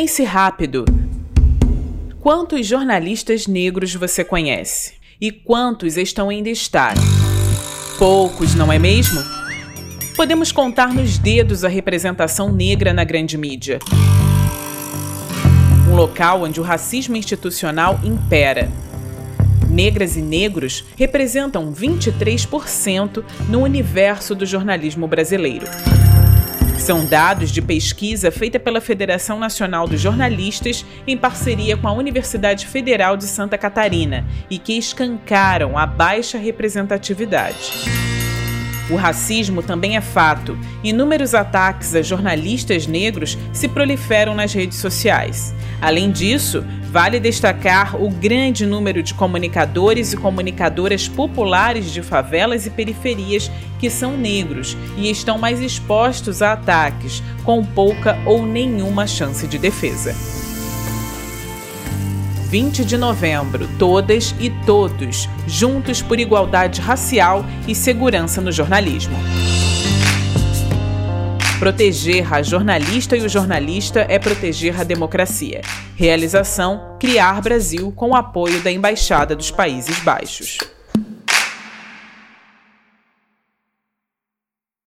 Pense rápido. Quantos jornalistas negros você conhece? E quantos estão em destaque? Poucos, não é mesmo? Podemos contar nos dedos a representação negra na grande mídia. Um local onde o racismo institucional impera. Negras e negros representam 23% no universo do jornalismo brasileiro. São dados de pesquisa feita pela Federação Nacional dos Jornalistas em parceria com a Universidade Federal de Santa Catarina e que escancaram a baixa representatividade. O racismo também é fato. Inúmeros ataques a jornalistas negros se proliferam nas redes sociais. Além disso, vale destacar o grande número de comunicadores e comunicadoras populares de favelas e periferias que são negros e estão mais expostos a ataques, com pouca ou nenhuma chance de defesa. 20 de novembro, todas e todos, juntos por igualdade racial e segurança no jornalismo. Proteger a jornalista e o jornalista é proteger a democracia. Realização: Criar Brasil com o apoio da Embaixada dos Países Baixos.